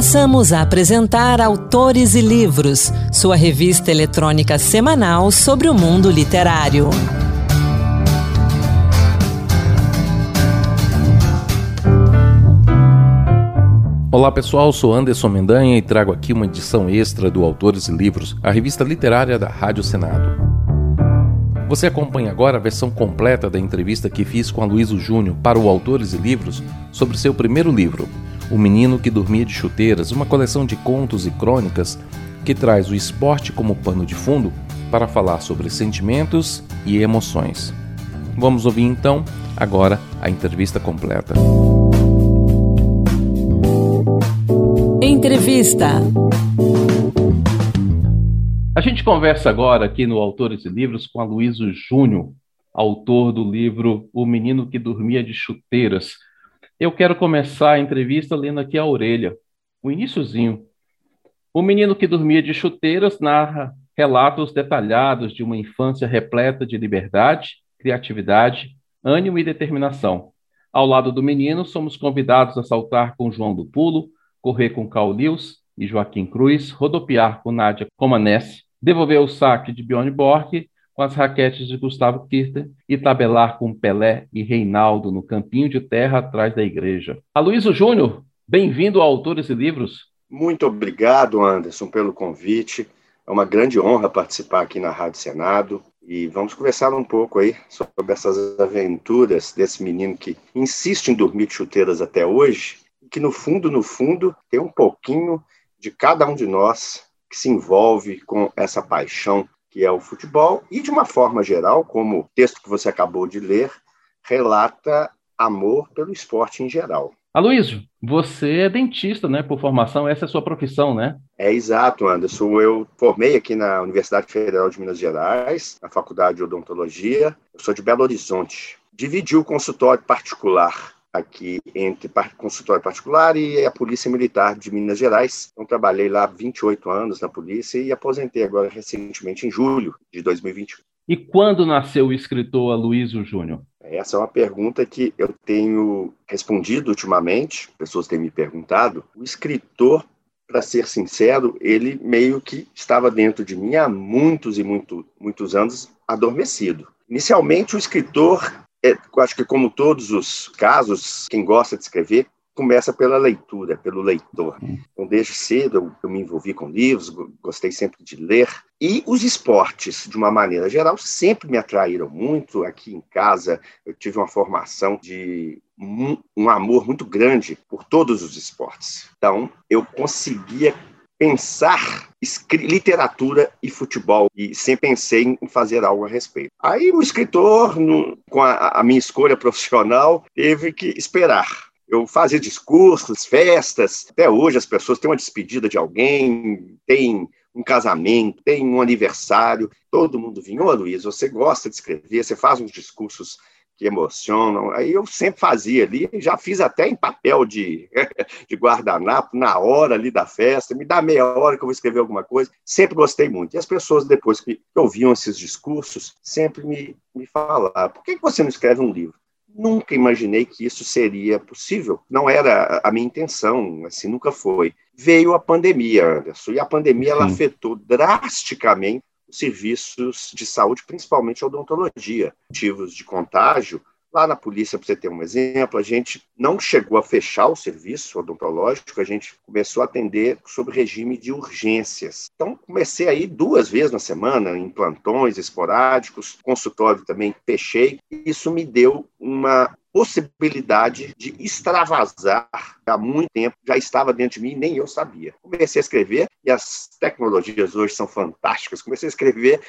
Passamos a apresentar Autores e Livros, sua revista eletrônica semanal sobre o mundo literário. Olá pessoal, sou Anderson Mendanha e trago aqui uma edição extra do Autores e Livros, a revista literária da Rádio Senado. Você acompanha agora a versão completa da entrevista que fiz com a Luísa Júnior para o Autores e Livros sobre seu primeiro livro, o Menino que Dormia de Chuteiras, uma coleção de contos e crônicas que traz o esporte como pano de fundo para falar sobre sentimentos e emoções. Vamos ouvir então, agora, a entrevista completa. Entrevista. A gente conversa agora aqui no Autores e Livros com a Luísa Júnior, autor do livro O Menino que Dormia de Chuteiras, eu quero começar a entrevista lendo aqui a orelha, o iníciozinho. O menino que dormia de chuteiras narra relatos detalhados de uma infância repleta de liberdade, criatividade, ânimo e determinação. Ao lado do menino, somos convidados a saltar com João do Pulo, correr com Carl Lewis e Joaquim Cruz, rodopiar com Nádia Comanesse, devolver o saque de Bjorn Borg com as raquetes de Gustavo Kirten e tabelar com Pelé e Reinaldo no campinho de terra atrás da igreja. Aloysio Júnior, bem-vindo a Autores e Livros. Muito obrigado, Anderson, pelo convite. É uma grande honra participar aqui na Rádio Senado e vamos conversar um pouco aí sobre essas aventuras desse menino que insiste em dormir de chuteiras até hoje e que no fundo, no fundo, tem um pouquinho de cada um de nós que se envolve com essa paixão que é o futebol, e de uma forma geral, como o texto que você acabou de ler, relata amor pelo esporte em geral. Aloysio, você é dentista, né, por formação, essa é a sua profissão, né? É exato, Anderson. Eu formei aqui na Universidade Federal de Minas Gerais, na Faculdade de Odontologia. Eu sou de Belo Horizonte. Dividi o consultório particular aqui entre consultório particular e a Polícia Militar de Minas Gerais. Então, trabalhei lá 28 anos na polícia e aposentei agora recentemente, em julho de 2021. E quando nasceu o escritor Aloysio Júnior? Essa é uma pergunta que eu tenho respondido ultimamente, pessoas têm me perguntado. O escritor, para ser sincero, ele meio que estava dentro de mim há muitos e muito, muitos anos adormecido. Inicialmente, o escritor é, acho que, como todos os casos, quem gosta de escrever começa pela leitura, pelo leitor. Então, desde cedo eu, eu, me envolvi com livros, gostei sempre de ler. E os esportes, de uma maneira geral, sempre me atraíram muito. Aqui em casa, eu tive uma formação de um, um amor muito grande por todos os esportes. Então, eu conseguia pensar literatura e futebol e sempre pensei em fazer algo a respeito. Aí o escritor, no, com a, a minha escolha profissional, teve que esperar eu fazia discursos, festas. Até hoje as pessoas têm uma despedida de alguém, tem um casamento, tem um aniversário. Todo mundo vinha, ô Luiz, você gosta de escrever, você faz uns discursos que emocionam. Aí eu sempre fazia ali, já fiz até em papel de, de guardanapo, na hora ali da festa, me dá meia hora que eu vou escrever alguma coisa. Sempre gostei muito. E as pessoas, depois que ouviam esses discursos, sempre me, me falavam: por que você não escreve um livro? Nunca imaginei que isso seria possível. Não era a minha intenção, assim, nunca foi. Veio a pandemia, Anderson, e a pandemia ela afetou drasticamente serviços de saúde, principalmente odontologia. Motivos de contágio, lá na polícia, para você ter um exemplo, a gente não chegou a fechar o serviço odontológico, a gente começou a atender sob regime de urgências. Então, comecei aí duas vezes na semana, em plantões esporádicos, consultório também fechei. Isso me deu uma possibilidade de extravasar há muito tempo, já estava dentro de mim, nem eu sabia. Comecei a escrever, e as tecnologias hoje são fantásticas. Comecei a escrever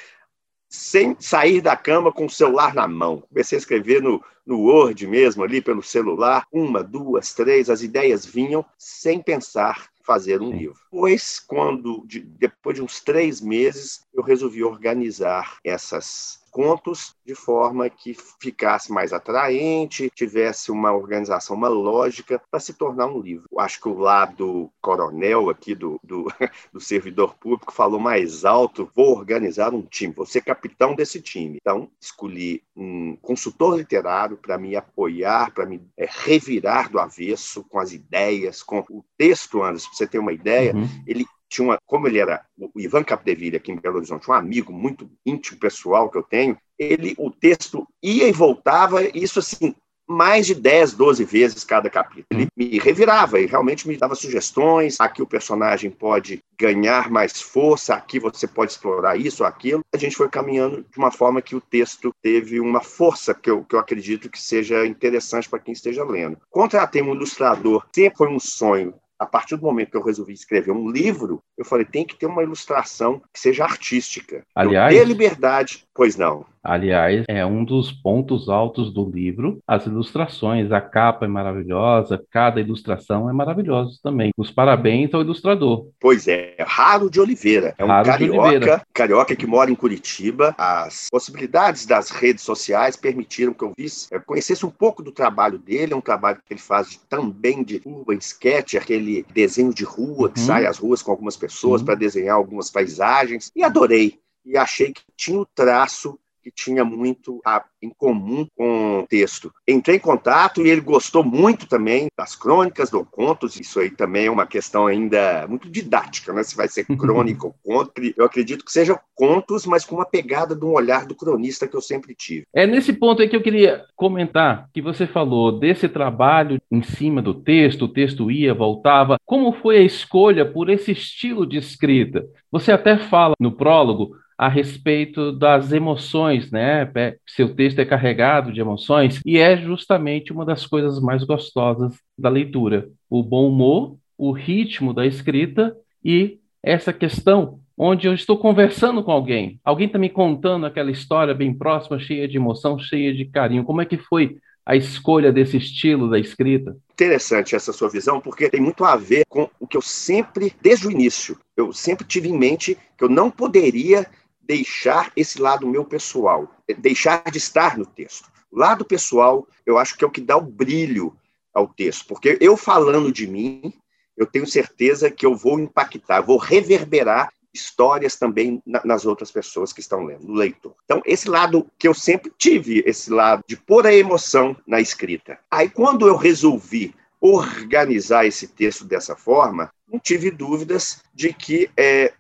sem sair da cama com o celular na mão. Comecei a escrever no, no Word mesmo, ali pelo celular, uma, duas, três, as ideias vinham sem pensar fazer um Sim. livro. Pois, quando, de, depois de uns três meses, eu resolvi organizar essas contos de forma que ficasse mais atraente, tivesse uma organização, uma lógica para se tornar um livro. Eu acho que o lado coronel aqui do, do, do servidor público falou mais alto: vou organizar um time, vou ser capitão desse time. Então, escolhi um consultor literário para me apoiar, para me é, revirar do avesso com as ideias, com o texto, Anderson, para você ter uma ideia, uhum. ele tinha uma, como ele era o Ivan Capdeville aqui em Belo Horizonte, um amigo muito íntimo pessoal que eu tenho, ele o texto ia e voltava, isso assim, mais de 10, 12 vezes cada capítulo. Ele me revirava e realmente me dava sugestões. Aqui o personagem pode ganhar mais força, aqui você pode explorar isso ou aquilo. A gente foi caminhando de uma forma que o texto teve uma força que eu, que eu acredito que seja interessante para quem esteja lendo. Contratei um ilustrador, sempre foi um sonho a partir do momento que eu resolvi escrever um livro, eu falei, tem que ter uma ilustração que seja artística. Aliás, ter liberdade, pois não. Aliás, é um dos pontos altos do livro, as ilustrações. A capa é maravilhosa, cada ilustração é maravilhosa também. Os parabéns ao ilustrador. Pois é, Raro de Oliveira. É um Raro carioca, carioca que mora em Curitiba. As possibilidades das redes sociais permitiram que eu visse, eu conhecesse um pouco do trabalho dele. É um trabalho que ele faz também de urban sketch, aquele desenho de rua que uhum. sai às ruas com algumas pessoas uhum. para desenhar algumas paisagens. E adorei e achei que tinha o traço que tinha muito a, em comum com o texto. Entrei em contato e ele gostou muito também das crônicas, do contos. Isso aí também é uma questão ainda muito didática, né? Se vai ser crônica ou conto. Eu acredito que sejam contos, mas com uma pegada de um olhar do cronista que eu sempre tive. É nesse ponto aí que eu queria comentar que você falou desse trabalho em cima do texto, o texto ia, voltava. Como foi a escolha por esse estilo de escrita? Você até fala no prólogo a respeito das emoções, né? Seu texto é carregado de emoções e é justamente uma das coisas mais gostosas da leitura. O bom humor, o ritmo da escrita e essa questão onde eu estou conversando com alguém, alguém está me contando aquela história bem próxima, cheia de emoção, cheia de carinho. Como é que foi a escolha desse estilo da escrita? Interessante essa sua visão, porque tem muito a ver com o que eu sempre, desde o início, eu sempre tive em mente que eu não poderia deixar esse lado meu pessoal, é deixar de estar no texto. O lado pessoal, eu acho que é o que dá o brilho ao texto, porque eu falando de mim, eu tenho certeza que eu vou impactar, vou reverberar histórias também nas outras pessoas que estão lendo, no leitor. Então, esse lado que eu sempre tive, esse lado de pôr a emoção na escrita. Aí, quando eu resolvi organizar esse texto dessa forma, não tive dúvidas de que é,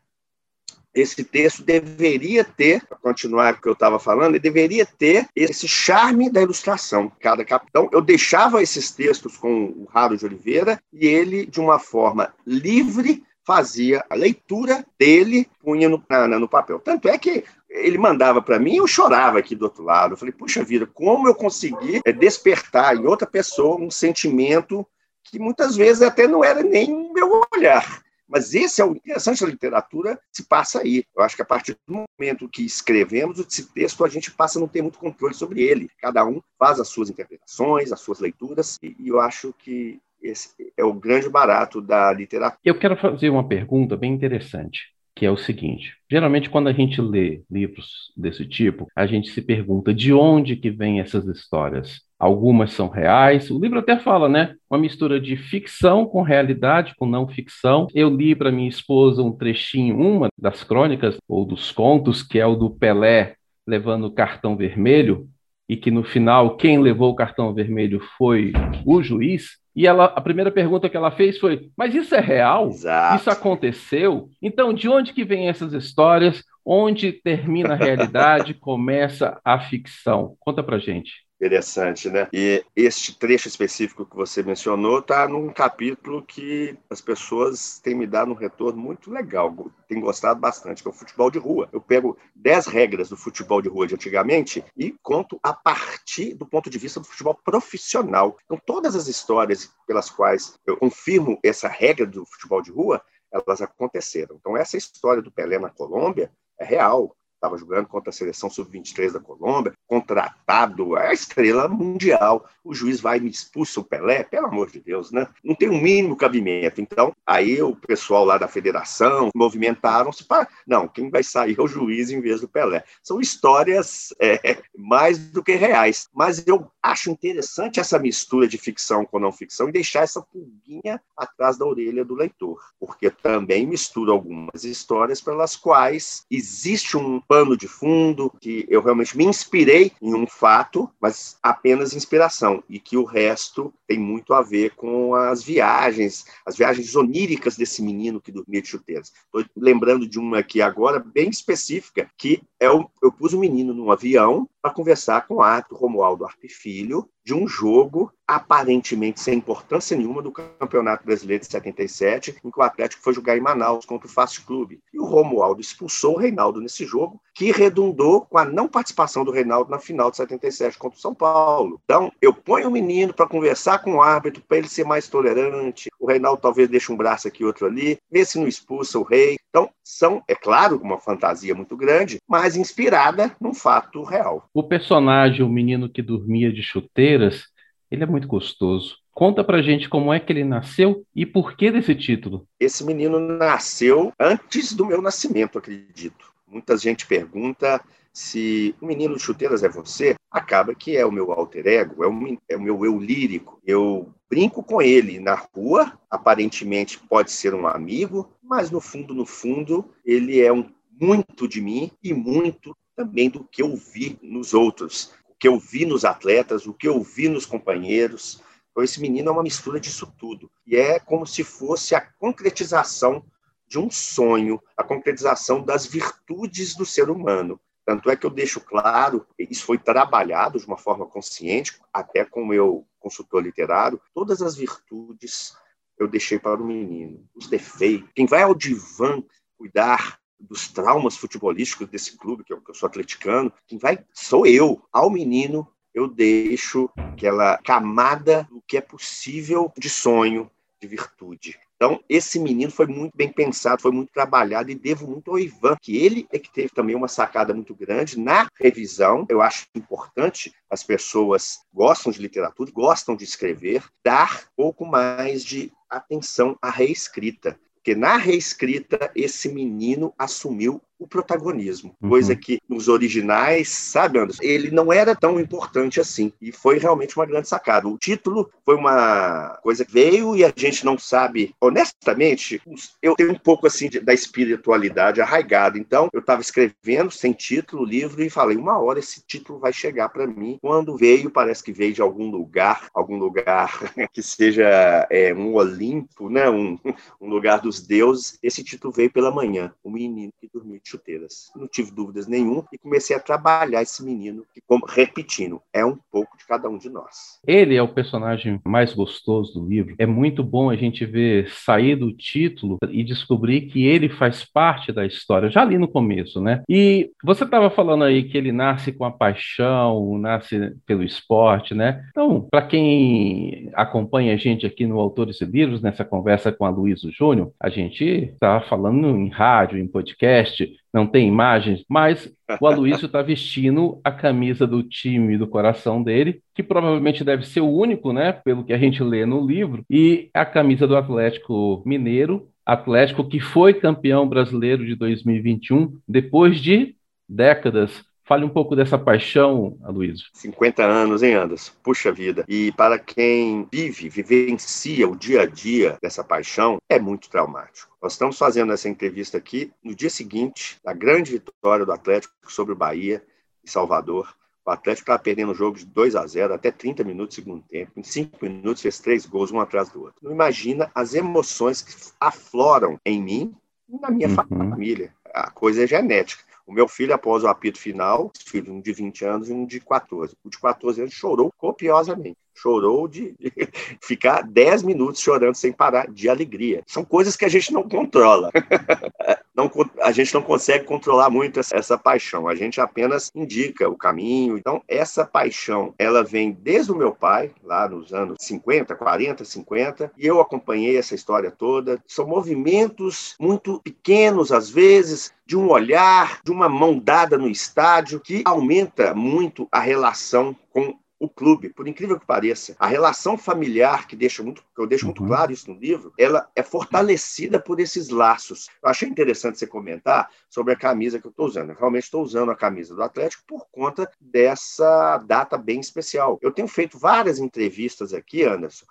esse texto deveria ter, para continuar o que eu estava falando, ele deveria ter esse charme da ilustração. Cada capitão, eu deixava esses textos com o Raro de Oliveira e ele, de uma forma livre, fazia a leitura dele, punha no, na, no papel. Tanto é que ele mandava para mim e eu chorava aqui do outro lado. Eu falei, puxa vida, como eu consegui é, despertar em outra pessoa um sentimento que muitas vezes até não era nem meu olhar. Mas esse é o interessante da literatura, se passa aí. Eu acho que a partir do momento que escrevemos esse texto, a gente passa a não ter muito controle sobre ele. Cada um faz as suas interpretações, as suas leituras, e eu acho que esse é o grande barato da literatura. Eu quero fazer uma pergunta bem interessante que é o seguinte: geralmente quando a gente lê livros desse tipo, a gente se pergunta de onde que vêm essas histórias. Algumas são reais. O livro até fala, né? Uma mistura de ficção com realidade, com não ficção. Eu li para minha esposa um trechinho, uma das crônicas ou dos contos, que é o do Pelé levando o cartão vermelho, e que no final quem levou o cartão vermelho foi o juiz. E ela, a primeira pergunta que ela fez foi: Mas isso é real? Exato. Isso aconteceu? Então, de onde que vêm essas histórias? Onde termina a realidade, começa a ficção? Conta pra gente. Interessante, né? E este trecho específico que você mencionou está num capítulo que as pessoas têm me dado um retorno muito legal, têm gostado bastante, que é o futebol de rua. Eu pego 10 regras do futebol de rua de antigamente e conto a partir do ponto de vista do futebol profissional. Então, todas as histórias pelas quais eu confirmo essa regra do futebol de rua, elas aconteceram. Então, essa história do Pelé na Colômbia é real estava jogando contra a seleção sub-23 da Colômbia, contratado, a estrela mundial. O juiz vai e me expulsa o Pelé, pelo amor de Deus, né? Não tem o um mínimo cabimento. Então, aí o pessoal lá da federação movimentaram-se para. Não, quem vai sair é o juiz em vez do Pelé. São histórias é, mais do que reais. Mas eu acho interessante essa mistura de ficção com não ficção e deixar essa pulguinha atrás da orelha do leitor, porque também mistura algumas histórias pelas quais existe um pano de fundo que eu realmente me inspirei em um fato, mas apenas inspiração, e que o resto tem muito a ver com as viagens, as viagens oníricas desse menino que dormia de chuteiras. Estou lembrando de uma aqui agora, bem específica, que é o, eu pus o menino num avião para conversar com o Arthur Romualdo Arpe Filho de um jogo aparentemente sem importância nenhuma do Campeonato Brasileiro de 77, em que o Atlético foi jogar em Manaus contra o Fast Clube. E o Romualdo expulsou o Reinaldo nesse jogo, que redundou com a não participação do Reinaldo na final de 77 contra o São Paulo. Então, eu ponho o menino para conversar com o árbitro, para ele ser mais tolerante. O Reinaldo talvez deixe um braço aqui, outro ali, vê se não expulsa o rei. Então, são, é claro, uma fantasia muito grande, mas inspirada num fato real. O personagem, o menino que dormia de chuteiras, ele é muito gostoso. Conta pra gente como é que ele nasceu e por que desse título. Esse menino nasceu antes do meu nascimento, acredito. Muita gente pergunta se o menino de chuteiras é você, acaba que é o meu alter ego, é o, é o meu eu lírico. Eu brinco com ele na rua, aparentemente pode ser um amigo, mas no fundo, no fundo, ele é um muito de mim e muito também do que eu vi nos outros, o que eu vi nos atletas, o que eu vi nos companheiros. Então, esse menino é uma mistura disso tudo. E é como se fosse a concretização de um sonho, a concretização das virtudes do ser humano. Tanto é que eu deixo claro, isso foi trabalhado de uma forma consciente, até com o meu consultor literário, todas as virtudes eu deixei para o menino, os defeitos. Quem vai ao divã cuidar dos traumas futebolísticos desse clube, que eu, que eu sou atleticano, quem vai sou eu. Ao menino, eu deixo aquela camada do que é possível de sonho, de virtude. Então, esse menino foi muito bem pensado, foi muito trabalhado e devo muito ao Ivan, que ele é que teve também uma sacada muito grande na revisão. Eu acho importante as pessoas gostam de literatura, gostam de escrever, dar pouco mais de atenção à reescrita. Porque na reescrita, esse menino assumiu o protagonismo, uhum. coisa que nos originais, sabe, Anderson, ele não era tão importante assim. E foi realmente uma grande sacada. O título foi uma coisa que veio e a gente não sabe, honestamente, eu tenho um pouco assim de, da espiritualidade arraigada. Então, eu estava escrevendo sem título o livro e falei, uma hora esse título vai chegar para mim. Quando veio, parece que veio de algum lugar, algum lugar que seja é, um Olimpo, né? um, um lugar dos deuses. Esse título veio pela manhã, o menino que dormiu chuteiras. Não tive dúvidas nenhuma e comecei a trabalhar esse menino, que, como, repetindo, é um pouco de cada um de nós. Ele é o personagem mais gostoso do livro. É muito bom a gente ver sair do título e descobrir que ele faz parte da história, já ali no começo, né? E você estava falando aí que ele nasce com a paixão, nasce pelo esporte, né? Então, para quem acompanha a gente aqui no Autores e Livros, nessa conversa com a Luísa Júnior, a gente está falando em rádio, em podcast, não tem imagens, mas o Aloysio está vestindo a camisa do time do coração dele, que provavelmente deve ser o único, né, pelo que a gente lê no livro, e a camisa do Atlético Mineiro, Atlético que foi campeão brasileiro de 2021 depois de décadas Fale um pouco dessa paixão, Aloysio. 50 anos, hein, Anderson? Puxa vida. E para quem vive, vivencia o dia a dia dessa paixão, é muito traumático. Nós estamos fazendo essa entrevista aqui no dia seguinte da grande vitória do Atlético sobre o Bahia, em Salvador. O Atlético estava perdendo o jogo de 2 a 0 até 30 minutos do segundo tempo. Em 5 minutos fez três gols, um atrás do outro. Não imagina as emoções que afloram em mim e na minha uhum. família. A coisa é genética. O meu filho, após o apito final, filho, um de 20 anos e um de 14. O de 14 anos chorou copiosamente. Chorou de, de ficar 10 minutos chorando sem parar de alegria. São coisas que a gente não controla. não, a gente não consegue controlar muito essa, essa, paixão, a gente apenas indica o caminho. Então, essa paixão, ela vem desde o meu pai, lá nos anos 50, 40, 50, e eu acompanhei essa história toda. São movimentos muito pequenos, às vezes, de um olhar, de uma mão dada no estádio, que aumenta muito a relação com o clube, por incrível que pareça, a relação familiar que deixa muito, que eu deixo muito uhum. claro isso no livro, ela é fortalecida por esses laços. Eu achei interessante você comentar sobre a camisa que eu estou usando. Eu realmente estou usando a camisa do Atlético por conta dessa data bem especial. Eu tenho feito várias entrevistas aqui, Anderson,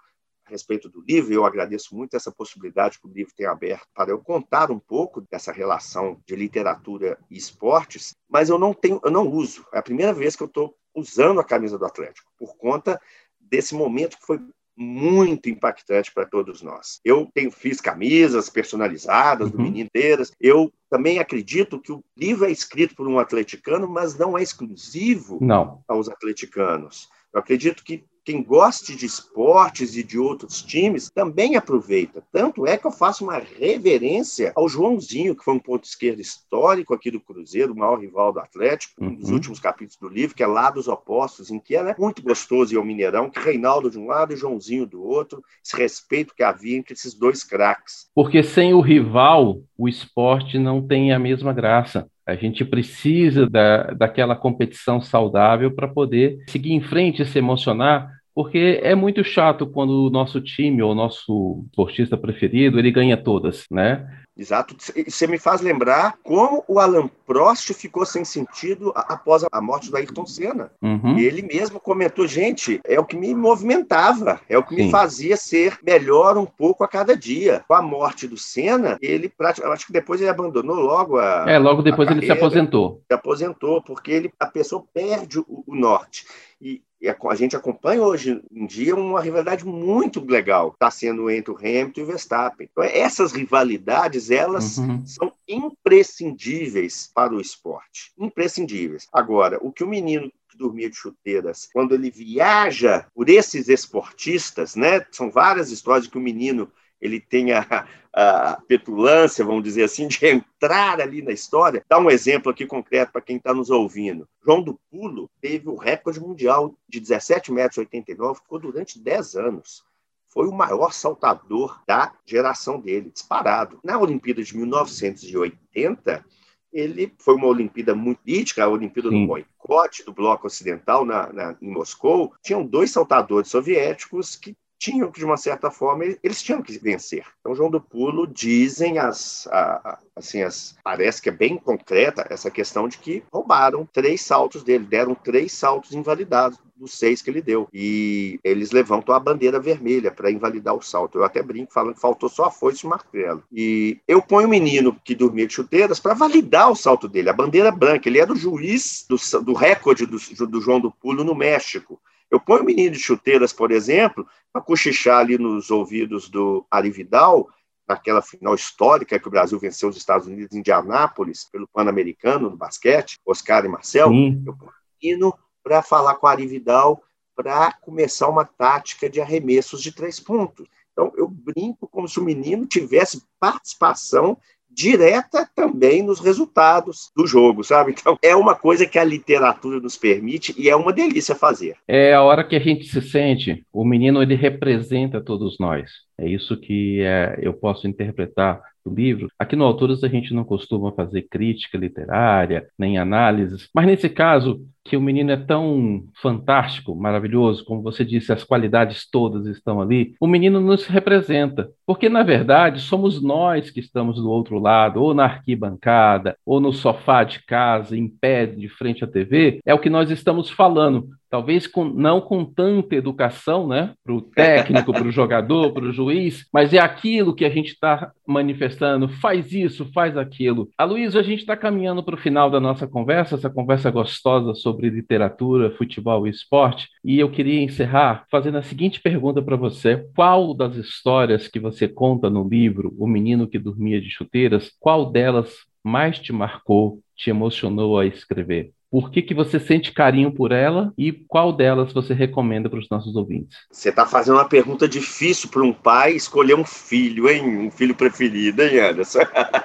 a respeito do livro, e eu agradeço muito essa possibilidade que o livro tem aberto para eu contar um pouco dessa relação de literatura e esportes, mas eu não tenho, eu não uso. É a primeira vez que eu estou usando a camisa do Atlético, por conta desse momento que foi muito impactante para todos nós. Eu tenho, fiz camisas personalizadas uhum. do Menino inteiras. Eu também acredito que o livro é escrito por um atleticano, mas não é exclusivo não. aos atleticanos. Eu acredito que quem goste de esportes e de outros times também aproveita. Tanto é que eu faço uma reverência ao Joãozinho, que foi um ponto esquerdo histórico aqui do Cruzeiro, o maior rival do Atlético, um dos uhum. últimos capítulos do livro, que é lá dos opostos, em que é muito gostoso e o Mineirão, que Reinaldo de um lado e Joãozinho do outro, esse respeito que havia entre esses dois craques. Porque sem o rival, o esporte não tem a mesma graça. A gente precisa da, daquela competição saudável para poder seguir em frente e se emocionar, porque é muito chato quando o nosso time ou o nosso esportista preferido ele ganha todas, né? Exato. Você me faz lembrar como o Alan Prost ficou sem sentido após a morte do Ayrton Senna. Uhum. Ele mesmo comentou, gente, é o que me movimentava, é o que Sim. me fazia ser melhor um pouco a cada dia. Com a morte do Senna, ele praticamente, acho que depois ele abandonou logo a É, logo depois ele se aposentou. Se aposentou porque ele a pessoa perde o, o norte. E a, a, gente acompanha hoje em dia uma rivalidade muito legal, está sendo entre o Hamilton e o Verstappen. Então, essas rivalidades, elas uhum. são imprescindíveis para o esporte. Imprescindíveis. Agora, o que o menino que dormia de chuteiras, quando ele viaja por esses esportistas, né? São várias histórias que o menino ele tem a, a, petulância, vamos dizer assim, de entrar ali na história. Dá um exemplo aqui concreto para quem está nos ouvindo. João do Pulo teve o recorde mundial de 17,89 metros, ficou durante 10 anos. Foi o maior saltador da geração dele, disparado. Na Olimpíada de 1980, ele foi uma Olimpíada muito lítica, a Olimpíada Sim. do boicote do Bloco Ocidental na, na, em Moscou. Tinham dois saltadores soviéticos que tinham que, de uma certa forma, eles tinham que vencer. Então, João do Pulo dizem as, a, assim, as, parece que é bem concreta essa questão de que roubaram três saltos dele, deram três saltos invalidados dos seis que ele deu. E eles levantam a bandeira vermelha para invalidar o salto. Eu até brinco falando que faltou só a foice e o martelo. E eu ponho o menino que dormia de chuteiras para validar o salto dele, a bandeira branca. Ele era o juiz do, do recorde do, do João do Pulo no México. Eu ponho o menino de chuteiras, por exemplo, para cochichar ali nos ouvidos do Ari Vidal, naquela final histórica que o Brasil venceu os Estados Unidos em Indianápolis, pelo Pan-Americano no basquete, Oscar e Marcel. Sim. Eu ponho o menino para falar com o Ari Vidal para começar uma tática de arremessos de três pontos. Então, eu brinco como se o menino tivesse participação direta também nos resultados do jogo, sabe? Então, é uma coisa que a literatura nos permite e é uma delícia fazer. É a hora que a gente se sente, o menino ele representa todos nós. É isso que é, eu posso interpretar do livro. Aqui no Autores a gente não costuma fazer crítica literária, nem análises, mas nesse caso, que o menino é tão fantástico, maravilhoso, como você disse, as qualidades todas estão ali, o menino nos representa. Porque, na verdade, somos nós que estamos do outro lado, ou na arquibancada, ou no sofá de casa, em pé, de frente à TV, é o que nós estamos falando. Talvez com, não com tanta educação, né, para o técnico, para o jogador, para o juiz, mas é aquilo que a gente está manifestando, faz isso, faz aquilo. A Luísa, a gente está caminhando para o final da nossa conversa, essa conversa gostosa sobre literatura, futebol e esporte, e eu queria encerrar fazendo a seguinte pergunta para você: qual das histórias que você conta no livro O Menino que Dormia de Chuteiras, qual delas mais te marcou, te emocionou a escrever? por que, que você sente carinho por ela e qual delas você recomenda para os nossos ouvintes? Você está fazendo uma pergunta difícil para um pai escolher um filho, hein? Um filho preferido, hein, Anderson?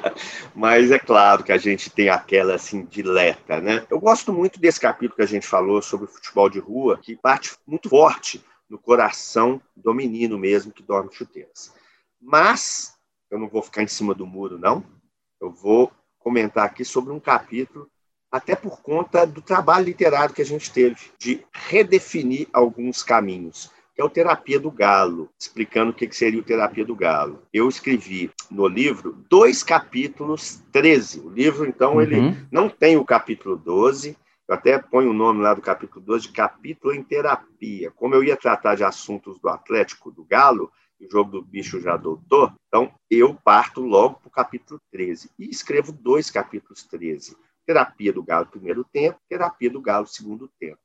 Mas é claro que a gente tem aquela assim dileta, né? Eu gosto muito desse capítulo que a gente falou sobre futebol de rua, que bate muito forte no coração do menino mesmo que dorme chuteiras. Mas eu não vou ficar em cima do muro, não. Eu vou comentar aqui sobre um capítulo, até por conta do trabalho literário que a gente teve, de redefinir alguns caminhos, que é o Terapia do Galo, explicando o que seria o Terapia do Galo. Eu escrevi no livro dois capítulos 13. O livro, então, uhum. ele não tem o capítulo 12, eu até ponho o nome lá do capítulo 12 de capítulo em terapia. Como eu ia tratar de assuntos do Atlético do Galo, o jogo do bicho já doutor, então eu parto logo para o capítulo 13 e escrevo dois capítulos 13. Terapia do Galo, primeiro tempo, terapia do Galo, segundo tempo.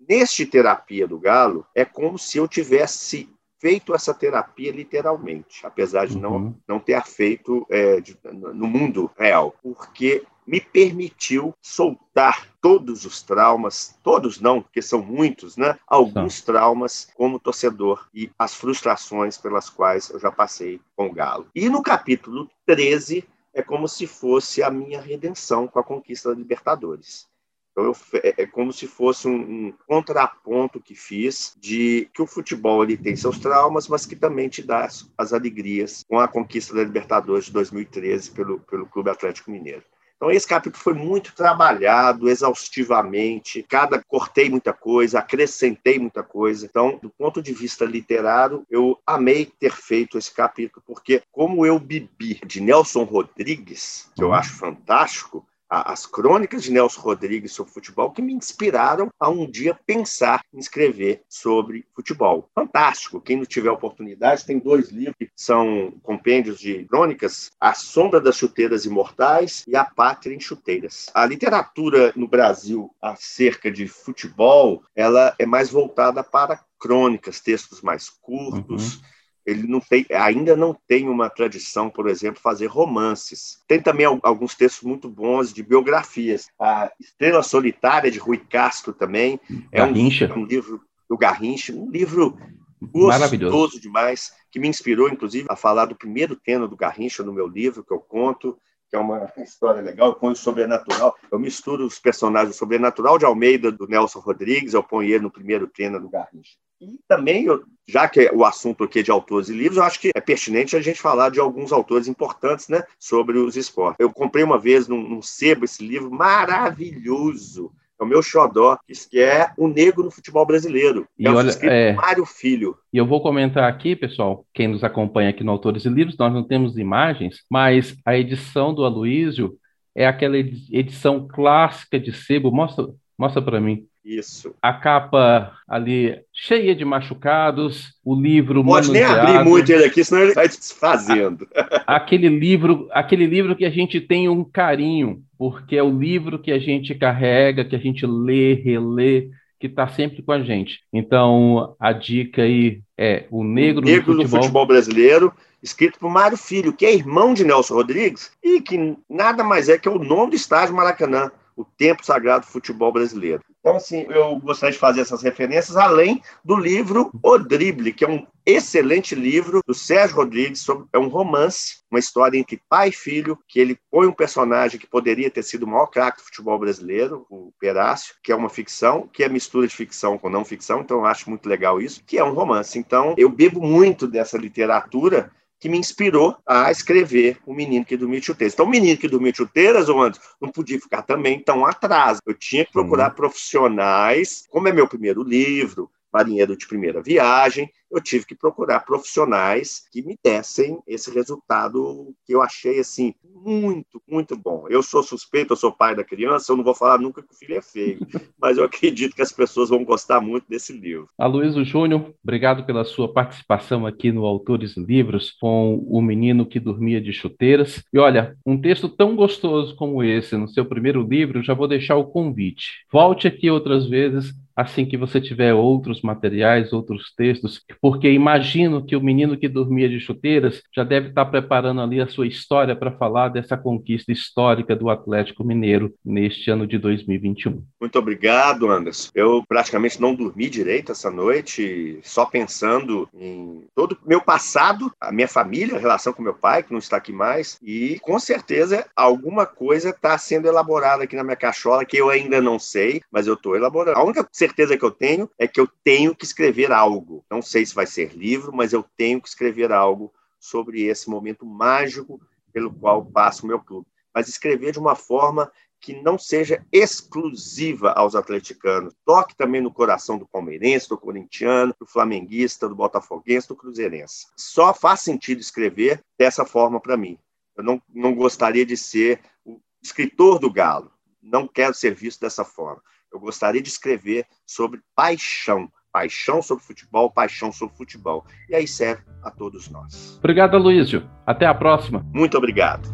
Neste terapia do Galo, é como se eu tivesse feito essa terapia literalmente, apesar de não, uhum. não ter feito é, de, no mundo real, porque me permitiu soltar todos os traumas, todos não, porque são muitos, né? Alguns tá. traumas como torcedor e as frustrações pelas quais eu já passei com o Galo. E no capítulo 13 é como se fosse a minha redenção com a conquista da Libertadores. Então, eu, é, é como se fosse um, um, contraponto que fiz de que o futebol ele tem seus traumas, mas que também te dá as, as alegrias com a conquista da Libertadores de 2013 pelo, pelo Clube Atlético Mineiro. Então, esse capítulo foi muito trabalhado exaustivamente. Cada cortei muita coisa, acrescentei muita coisa. Então, do ponto de vista literário, eu amei ter feito esse capítulo, porque, como eu bebi de Nelson Rodrigues, que eu uhum. acho fantástico, as crônicas de Nelson Rodrigues sobre futebol que me inspiraram a um dia pensar em escrever sobre futebol. Fantástico! Quem não tiver oportunidade, tem dois livros que são compêndios de crônicas: A Sombra das Chuteiras Imortais e A Pátria em Chuteiras. A literatura no Brasil acerca de futebol, ela é mais voltada para crônicas, textos mais curtos. Uhum ele não tem, ainda não tem uma tradição, por exemplo, fazer romances. Tem também alguns textos muito bons de biografias. A Estrela Solitária de Rui Castro também é um, um, livro do Garrincha, um livro gostoso demais, que me inspirou, inclusive, a falar do primeiro tema do Garrincha no meu livro que eu conto que é uma história legal, eu ponho o sobrenatural, eu misturo os personagens, o sobrenatural de Almeida, do Nelson Rodrigues, eu ponho ele no primeiro treino do Garrincha. E também, eu, já que o assunto aqui é de autores e livros, eu acho que é pertinente a gente falar de alguns autores importantes né, sobre os esportes. Eu comprei uma vez num, num sebo esse livro maravilhoso, é o meu xodó, que é o negro no futebol brasileiro. E é olha, é... Mário Filho. E eu vou comentar aqui, pessoal, quem nos acompanha aqui no Autores e Livros, nós não temos imagens, mas a edição do Aloísio é aquela edição clássica de sebo. Mostra, mostra para mim. Isso. A capa ali cheia de machucados, o livro Pode manuseado. nem abrir muito ele aqui, senão ele vai desfazendo. aquele livro, aquele livro que a gente tem um carinho, porque é o livro que a gente carrega, que a gente lê, relê, que está sempre com a gente. Então, a dica aí é o Negro, o Negro no, futebol... no Futebol Brasileiro, escrito por Mário Filho, que é irmão de Nelson Rodrigues, e que nada mais é que o nome do estádio Maracanã o tempo sagrado do futebol brasileiro. Então, assim, eu gostaria de fazer essas referências, além do livro O Drible, que é um excelente livro do Sérgio Rodrigues, sobre, é um romance, uma história entre pai e filho, que ele põe um personagem que poderia ter sido o maior craque do futebol brasileiro, o Perácio, que é uma ficção, que é mistura de ficção com não ficção, então eu acho muito legal isso, que é um romance. Então, eu bebo muito dessa literatura que me inspirou a escrever O Menino que Dormia Chuteiras. Então, O Menino que Dormia Chuteiras, Anderson, não podia ficar também tão atrás. Eu tinha que procurar uhum. profissionais, como é meu primeiro livro, marinheiro de primeira viagem, eu tive que procurar profissionais que me dessem esse resultado que eu achei assim muito, muito bom. Eu sou suspeito, eu sou pai da criança, eu não vou falar nunca que o filho é feio, mas eu acredito que as pessoas vão gostar muito desse livro. Aloysio Júnior, obrigado pela sua participação aqui no Autores Livros com O Menino que Dormia de Chuteiras. E olha, um texto tão gostoso como esse no seu primeiro livro, já vou deixar o convite. Volte aqui outras vezes assim que você tiver outros materiais, outros textos que porque imagino que o menino que dormia de chuteiras já deve estar preparando ali a sua história para falar dessa conquista histórica do Atlético Mineiro neste ano de 2021. Muito obrigado, Anderson. Eu praticamente não dormi direito essa noite, só pensando em todo o meu passado, a minha família, a relação com meu pai, que não está aqui mais, e com certeza alguma coisa está sendo elaborada aqui na minha cachola que eu ainda não sei, mas eu estou elaborando. A única certeza que eu tenho é que eu tenho que escrever algo. Não sei se vai ser livro, mas eu tenho que escrever algo sobre esse momento mágico pelo qual passa o meu clube. Mas escrever de uma forma que não seja exclusiva aos atleticanos. Toque também no coração do palmeirense, do corintiano, do flamenguista, do botafoguense, do cruzeirense. Só faz sentido escrever dessa forma para mim. Eu não, não gostaria de ser o escritor do Galo. Não quero ser visto dessa forma. Eu gostaria de escrever sobre paixão, paixão sobre futebol, paixão sobre futebol. E aí serve a todos nós. Obrigado, Luísio. Até a próxima. Muito obrigado.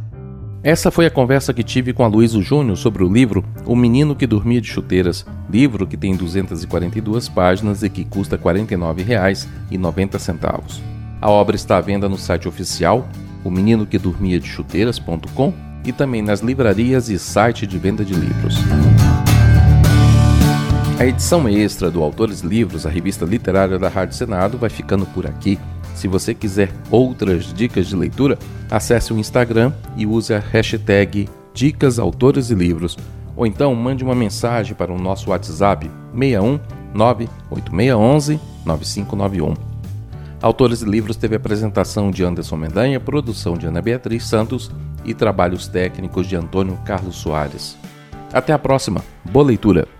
Essa foi a conversa que tive com a Luísio Júnior sobre o livro O Menino que Dormia de Chuteiras, livro que tem 242 páginas e que custa R$ 49,90. A obra está à venda no site oficial o menino que dormia de chuteiras.com e também nas livrarias e site de venda de livros. A edição extra do Autores Livros, a revista literária da Rádio Senado, vai ficando por aqui. Se você quiser outras dicas de leitura, acesse o Instagram e use a hashtag Dicas Autores e Livros. Ou então mande uma mensagem para o nosso WhatsApp 61 98611 9591. Autores e Livros teve apresentação de Anderson Mendanha, produção de Ana Beatriz Santos e trabalhos técnicos de Antônio Carlos Soares. Até a próxima. Boa leitura!